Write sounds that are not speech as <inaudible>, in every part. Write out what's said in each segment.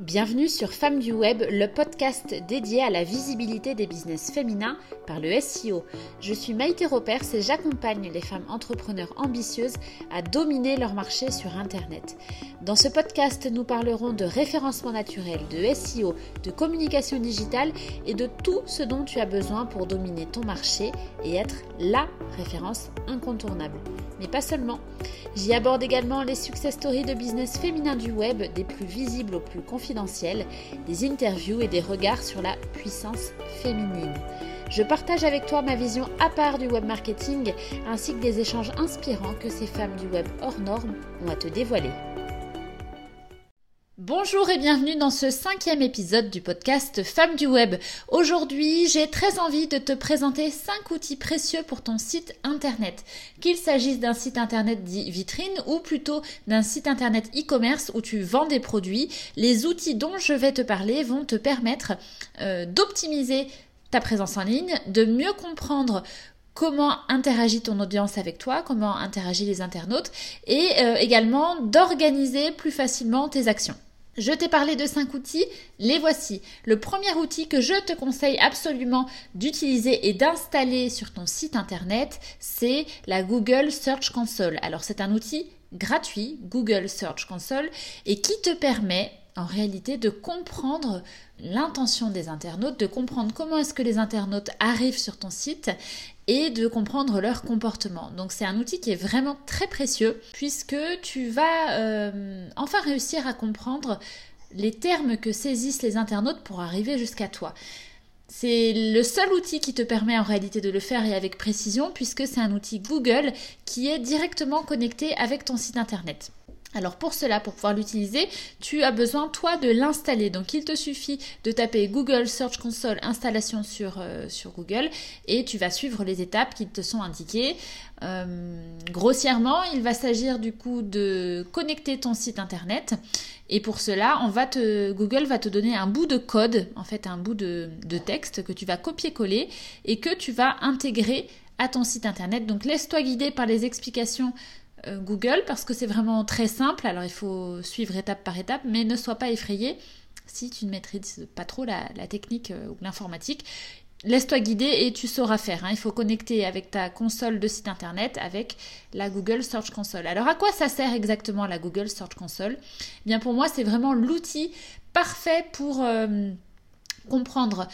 Bienvenue sur Femmes du Web, le podcast dédié à la visibilité des business féminins par le SEO. Je suis Maïté Ropers et j'accompagne les femmes entrepreneurs ambitieuses à dominer leur marché sur Internet. Dans ce podcast, nous parlerons de référencement naturel, de SEO, de communication digitale et de tout ce dont tu as besoin pour dominer ton marché et être LA référence incontournable. Mais pas seulement. J'y aborde également les success stories de business féminin du web, des plus visibles aux plus des interviews et des regards sur la puissance féminine. Je partage avec toi ma vision à part du web marketing ainsi que des échanges inspirants que ces femmes du web hors normes ont à te dévoiler. Bonjour et bienvenue dans ce cinquième épisode du podcast Femmes du Web. Aujourd'hui, j'ai très envie de te présenter cinq outils précieux pour ton site internet. Qu'il s'agisse d'un site internet dit vitrine ou plutôt d'un site internet e-commerce où tu vends des produits, les outils dont je vais te parler vont te permettre euh, d'optimiser ta présence en ligne, de mieux comprendre comment interagit ton audience avec toi, comment interagissent les internautes et euh, également d'organiser plus facilement tes actions. Je t'ai parlé de cinq outils, les voici. Le premier outil que je te conseille absolument d'utiliser et d'installer sur ton site internet, c'est la Google Search Console. Alors c'est un outil gratuit, Google Search Console, et qui te permet en réalité de comprendre l'intention des internautes, de comprendre comment est-ce que les internautes arrivent sur ton site et de comprendre leur comportement. Donc c'est un outil qui est vraiment très précieux puisque tu vas euh, enfin réussir à comprendre les termes que saisissent les internautes pour arriver jusqu'à toi. C'est le seul outil qui te permet en réalité de le faire et avec précision puisque c'est un outil Google qui est directement connecté avec ton site internet. Alors pour cela, pour pouvoir l'utiliser, tu as besoin toi de l'installer. Donc il te suffit de taper Google Search Console installation sur, euh, Google et tu vas suivre les étapes qui te sont indiquées. Euh, grossièrement, il va s'agir du coup de connecter ton site internet et pour cela, Google va te donner un bout de code, en fait un bout de, texte que tu vas copier-coller et que tu vas intégrer à ton site internet. Donc laisse-toi guider par les explications Google parce que c'est vraiment très simple. Alors il faut suivre étape par étape, mais ne sois pas effrayé si tu ne maîtrises pas trop la, technique euh, ou l'informatique. Laisse-toi guider et tu sauras faire. Hein. Il faut connecter avec ta console de site internet avec la Google Search Console. Alors à quoi ça sert exactement la Google Search Console? Eh Bien pour moi c'est vraiment l'outil parfait pour euh, comprendre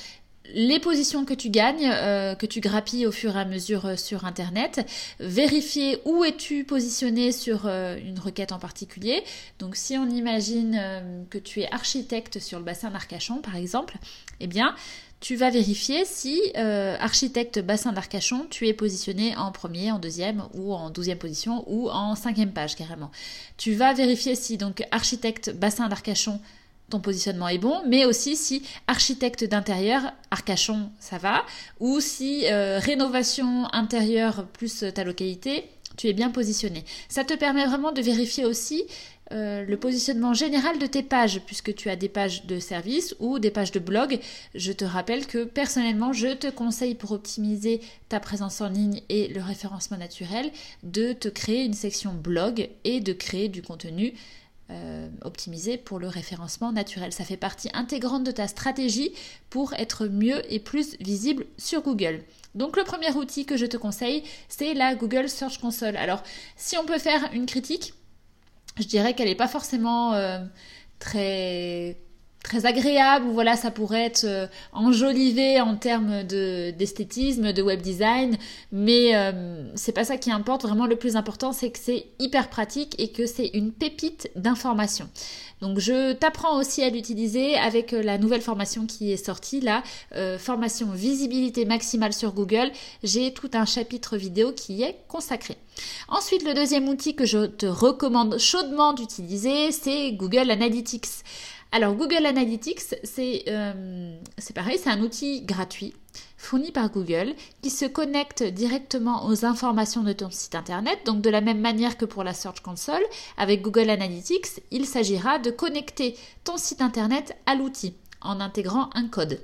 les positions que tu gagnes, euh, que tu grappilles au fur et à mesure euh, sur Internet, vérifier où es-tu positionné sur euh, une requête en particulier. Donc si on imagine que tu es architecte sur le bassin d'Arcachon par exemple, eh bien tu vas vérifier si architecte bassin d'Arcachon, tu es positionné en premier, en deuxième ou en douzième position ou en cinquième page carrément. Tu vas vérifier si donc architecte bassin d'Arcachon ton positionnement est bon, mais aussi si architecte d'intérieur, Arcachon, ça va, ou si euh, rénovation intérieure plus ta localité, tu es bien positionné. Ça te permet vraiment de vérifier aussi euh, le positionnement général de tes pages, puisque tu as des pages de service ou des pages de blog. Je te rappelle que personnellement, je te conseille pour optimiser ta présence en ligne et le référencement naturel de te créer une section blog et de créer du contenu euh, optimisé pour le référencement naturel. Ça fait partie intégrante de ta stratégie pour être mieux et plus visible sur Google. Donc le premier outil que je te conseille, c'est la Google Search Console. Alors si on peut faire une critique, je dirais qu'elle n'est pas forcément euh, très très agréable voilà ça pourrait être euh, enjolivé en termes de d'esthétisme de web design mais euh, c'est pas ça qui importe. Vraiment le plus important c'est que c'est hyper pratique et que c'est une pépite d'information. Donc je t'apprends aussi à l'utiliser avec euh, la nouvelle formation qui est sortie là formation visibilité maximale sur Google. J'ai tout un chapitre vidéo qui y est consacré. Ensuite le deuxième outil que je te recommande chaudement d'utiliser c'est Google Analytics alors Google Analytics, euh, c'est pareil, c'est un outil gratuit fourni par Google qui se connecte directement aux informations de ton site internet. Donc de la même manière que pour la Search Console, avec Google Analytics, il s'agira de connecter ton site internet à l'outil en intégrant un code.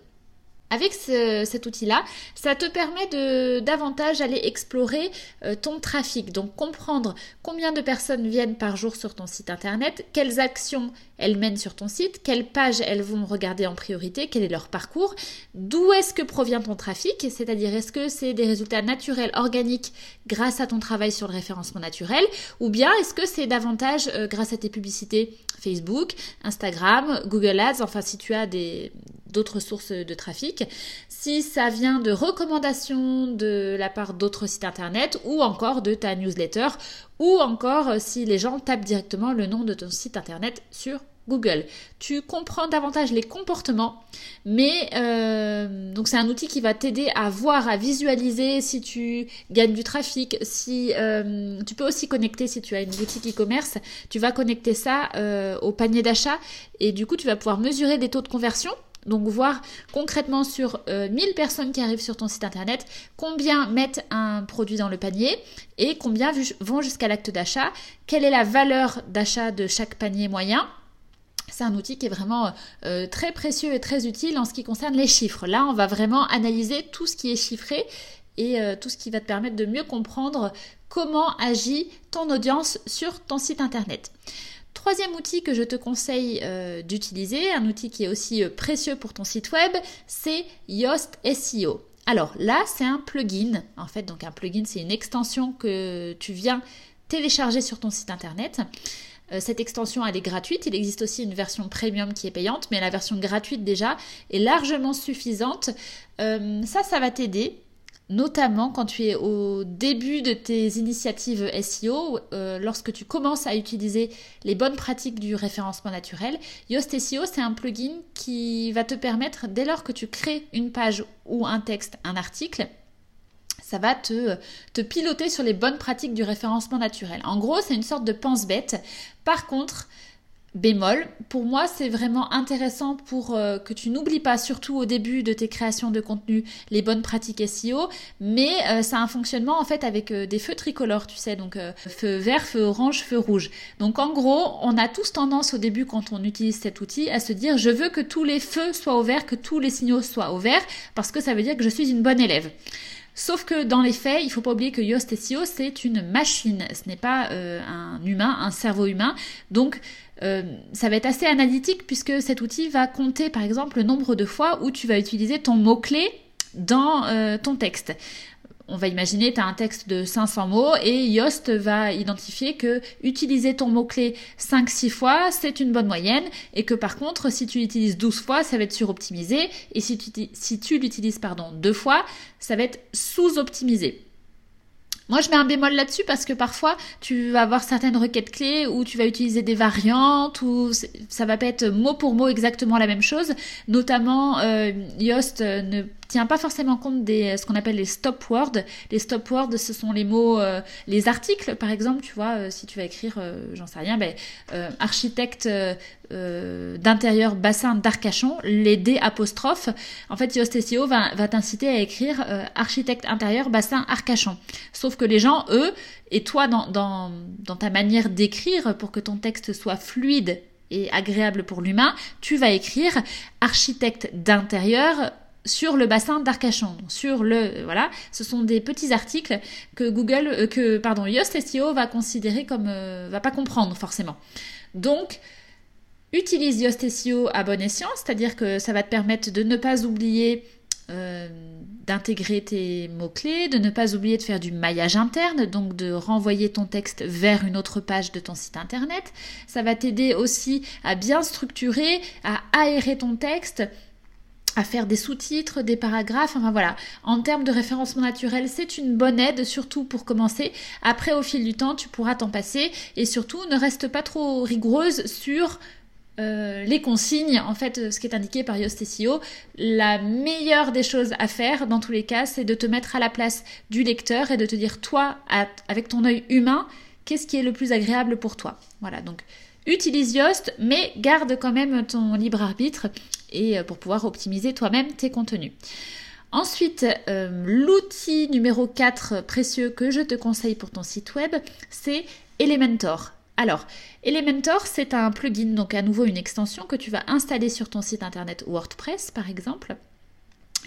Avec cet outil-là, ça te permet de davantage aller explorer euh, ton trafic, donc comprendre combien de personnes viennent par jour sur ton site internet, quelles actions elles mènent sur ton site, quelles pages elles vont regarder en priorité, quel est leur parcours, d'où est-ce que provient ton trafic, c'est-à-dire est-ce que c'est des résultats naturels, organiques grâce à ton travail sur le référencement naturel, ou bien est-ce que c'est davantage euh, grâce à tes publicités Facebook, Instagram, Google Ads, enfin si tu as d'autres sources de trafic, si ça vient de recommandations de la part d'autres sites internet ou encore de ta newsletter ou encore euh, si les gens tapent directement le nom de ton site internet sur Google. Tu comprends davantage les comportements, mais euh, donc c'est un outil qui va t'aider à voir, à visualiser si tu gagnes du trafic, si euh, tu peux aussi connecter si tu as une boutique e-commerce, tu vas connecter ça au panier d'achat et du coup tu vas pouvoir mesurer des taux de conversion donc voir concrètement sur 1000 euh, personnes qui arrivent sur ton site internet, combien mettent un produit dans le panier et combien vont jusqu'à l'acte d'achat, quelle est la valeur d'achat de chaque panier moyen? C'est un outil qui est vraiment euh, très précieux et très utile en ce qui concerne les chiffres. Là, on va vraiment analyser tout ce qui est chiffré et euh, tout ce qui va te permettre de mieux comprendre comment agit ton audience sur ton site internet. Troisième outil que je te conseille euh, d'utiliser, un outil qui est aussi euh, précieux pour ton site web, c'est Yoast SEO. Alors là, c'est un plugin. En fait, donc un plugin, c'est une extension que tu viens télécharger sur ton site internet. Cette extension, elle est gratuite. Il existe aussi une version premium qui est payante, mais la version gratuite déjà est largement suffisante. ça, ça va t'aider notamment quand tu es au début de tes initiatives SEO, euh, lorsque tu commences à utiliser les bonnes pratiques du référencement naturel. Yoast SEO, c'est un plugin qui va te permettre, dès lors que tu crées une page ou un texte, un article, ça va te, te piloter sur les bonnes pratiques du référencement naturel. En gros, c'est une sorte de pense-bête. Par contre, bémol. Pour moi, c'est vraiment intéressant pour euh, que tu n'oublies pas, surtout au début de tes créations de contenu, les bonnes pratiques SEO, mais euh, ça a un fonctionnement en fait avec euh, des feux tricolores, tu sais, donc feu vert, feu orange, feu rouge. Donc en gros, on a tous tendance au début quand on utilise cet outil à se dire je veux que tous les feux soient au vert, que tous les signaux soient au vert, parce que ça veut dire que je suis une bonne élève. Sauf que dans les faits, il faut pas oublier que Yoast SEO, c'est une machine. Ce n'est pas un humain, un cerveau humain. Donc, euh, ça va être assez analytique puisque cet outil va compter par exemple le nombre de fois où tu vas utiliser ton mot-clé dans euh, ton texte. On va imaginer, tu as un texte de 500 mots et Yoast va identifier que utiliser ton mot-clé 5-6 fois, c'est une bonne moyenne et que par contre, si tu l'utilises 12 fois, ça va être suroptimisé et si tu, si tu l'utilises pardon, deux fois, ça va être sous-optimisé. Moi, je mets un bémol là-dessus parce que parfois, tu vas avoir certaines requêtes clés où tu vas utiliser des variantes ou ça va pas être mot pour mot exactement la même chose. Notamment, euh, Yoast euh, ne tient pas forcément compte des ce qu'on appelle les stop words. Les stop words, ce sont les mots, euh, les articles, par exemple. Tu vois, euh, si tu vas écrire, euh, j'en sais rien, ben, architecte d'intérieur bassin d'Arcachon, les D apostrophes. En fait, Yoast SEO va, va t'inciter à écrire architecte intérieur bassin Arcachon. Sauf que les gens, eux, et toi, dans, dans, dans ta manière d'écrire pour que ton texte soit fluide et agréable pour l'humain, tu vas écrire architecte d'intérieur sur le bassin d'Arcachon. Sur le voilà, ce sont des petits articles que Google euh, que pardon Yoast SEO va considérer comme euh, va pas comprendre forcément. Donc utilise Yoast SEO à bon escient, c'est-à-dire que ça va te permettre de ne pas oublier euh, d'intégrer tes mots-clés, de ne pas oublier de faire du maillage interne, donc de renvoyer ton texte vers une autre page de ton site internet. Ça va t'aider aussi à bien structurer, à aérer ton texte, à faire des sous-titres, des paragraphes, enfin voilà. En termes de référencement naturel, c'est une bonne aide, surtout pour commencer. Après, au fil du temps, tu pourras t'en passer et surtout, ne reste pas trop rigoureuse sur euh, les consignes, en fait, ce qui est indiqué par Yoast SEO, la meilleure des choses à faire, dans tous les cas, c'est de te mettre à la place du lecteur et de te dire, toi, avec ton œil humain, qu'est-ce qui est le plus agréable pour toi? Voilà, donc utilise Yoast, mais garde quand même ton libre arbitre et euh, pour pouvoir optimiser toi-même tes contenus. Ensuite, euh, l'outil numéro 4 précieux que je te conseille pour ton site web, c'est Elementor. Alors, Elementor, c'est un plugin, donc à nouveau une extension que tu vas installer sur ton site internet WordPress par exemple.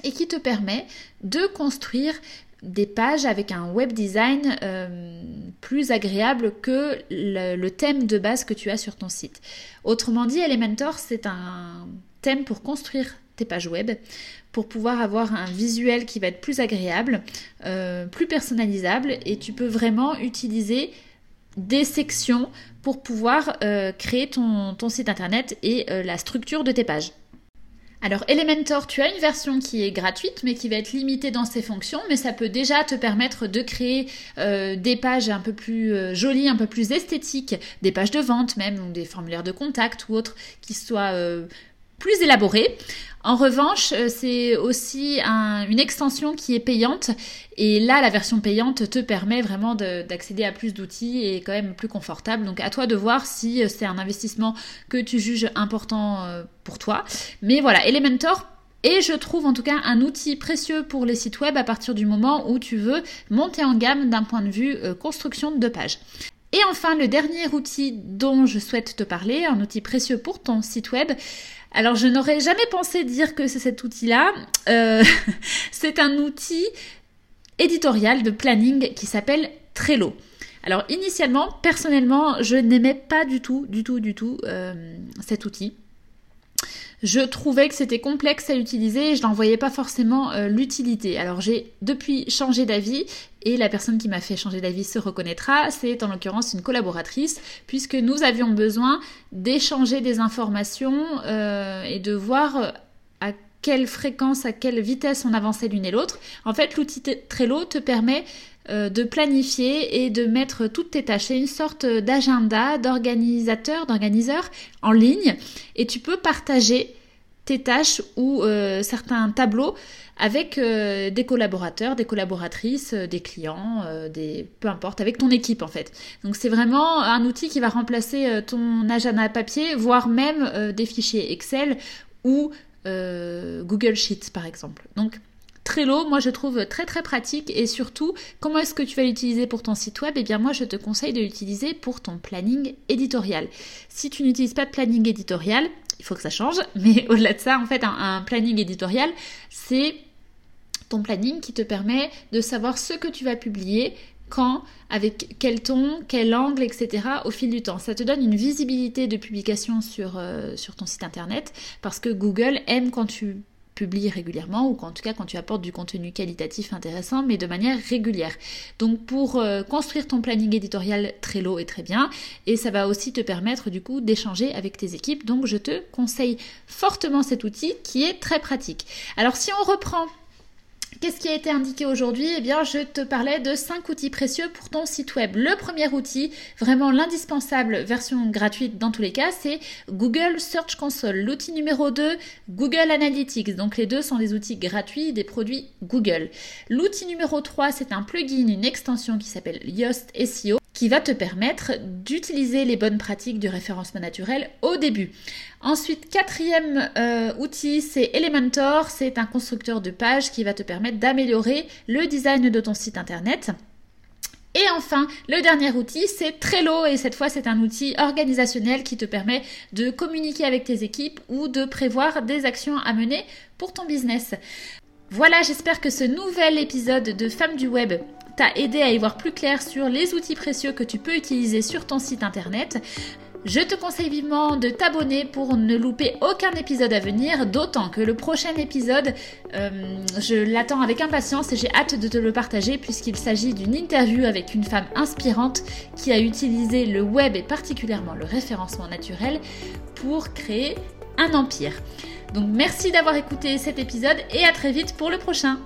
et qui te permet de construire des pages avec un web design euh, plus agréable que le, thème de base que tu as sur ton site. Autrement dit, Elementor, c'est un thème pour construire tes pages web, pour pouvoir avoir un visuel qui va être plus agréable, euh, plus personnalisable, et tu peux vraiment utiliser des sections pour pouvoir euh, créer ton, site internet et la structure de tes pages. Alors Elementor, tu as une version qui est gratuite mais qui va être limitée dans ses fonctions, mais ça peut déjà te permettre de créer euh, des pages un peu plus euh, jolies, un peu plus esthétiques, des pages de vente même, ou des formulaires de contact ou autres qui soient euh, plus élaborées. En revanche, euh, c'est aussi une extension qui est payante et là, la version payante te permet vraiment d'accéder à plus d'outils et quand même plus confortable. Donc à toi de voir si euh, c'est un investissement que tu juges important euh, pour toi. Mais voilà, Elementor et je trouve en tout cas un outil précieux pour les sites web à partir du moment où tu veux monter en gamme d'un point de vue construction de pages. Et enfin, le dernier outil dont je souhaite te parler, un outil précieux pour ton site web, alors je n'aurais jamais pensé dire que c'est cet outil-là. Euh, <laughs> c'est un outil éditorial de planning qui s'appelle Trello. Alors initialement, personnellement, je n'aimais pas du tout, du tout, du tout euh, cet outil je trouvais que c'était complexe à utiliser et je n'en voyais pas forcément euh, l'utilité. Alors j'ai depuis changé d'avis et la personne qui m'a fait changer d'avis se reconnaîtra, c'est en l'occurrence une collaboratrice puisque nous avions besoin d'échanger des informations euh, et de voir euh, à quelle fréquence, à quelle vitesse on avançait l'une et l'autre. En fait, l'outil Trello te permet de planifier et de mettre toutes tes tâches. C'est une sorte d'agenda, d'organisateur, d'organiseur en ligne et tu peux partager tâches ou euh, certains tableaux avec euh, des collaborateurs, des collaboratrices, euh, des clients, des peu importe, avec ton équipe en fait. Donc c'est vraiment un outil qui va remplacer ton agenda papier, voire même des fichiers Excel ou Google Sheets par exemple. Donc Trello, moi je trouve très très pratique et surtout, comment est-ce que tu vas l'utiliser pour ton site web? Eh bien moi je te conseille de l'utiliser pour ton planning éditorial. Si tu n'utilises pas de planning éditorial, il faut que ça change, <laughs> mais au-delà de ça, en fait, un, planning éditorial, c'est ton planning qui te permet de savoir ce que tu vas publier, quand, avec quel ton, quel angle, etc. au fil du temps. Ça te donne une visibilité de publication sur, euh, sur ton site internet parce que Google aime quand tu régulièrement ou en tout cas quand tu apportes du contenu qualitatif intéressant mais de manière régulière. Donc pour euh, construire ton planning éditorial Trello est très bien et ça va aussi te permettre du coup d'échanger avec tes équipes. Donc je te conseille fortement cet outil qui est très pratique. Alors si on reprend Qu'est-ce qui a été indiqué aujourd'hui? Eh bien, je te parlais de 5 outils précieux pour ton site web. Le premier outil, vraiment l'indispensable version gratuite dans tous les cas, c'est Google Search Console. L'outil numéro 2, Google Analytics. Donc les deux sont des outils gratuits des produits Google. L'outil numéro 3, c'est un plugin, une extension qui s'appelle Yoast SEO qui va te permettre d'utiliser les bonnes pratiques du référencement naturel au début. Ensuite, quatrième euh, outil, c'est Elementor. C'est un constructeur de pages qui va te permettre d'améliorer le design de ton site internet. Et enfin, le dernier outil, c'est Trello et cette fois c'est un outil organisationnel qui te permet de communiquer avec tes équipes ou de prévoir des actions à mener pour ton business. Voilà, j'espère que ce nouvel épisode de Femmes du Web t'a aidé à y voir plus clair sur les outils précieux que tu peux utiliser sur ton site internet. Je te conseille vivement de t'abonner pour ne louper aucun épisode à venir, d'autant que le prochain épisode, euh, je l'attends avec impatience et j'ai hâte de te le partager puisqu'il s'agit d'une interview avec une femme inspirante qui a utilisé le web et particulièrement le référencement naturel pour créer un empire. Donc merci d'avoir écouté cet épisode et à très vite pour le prochain.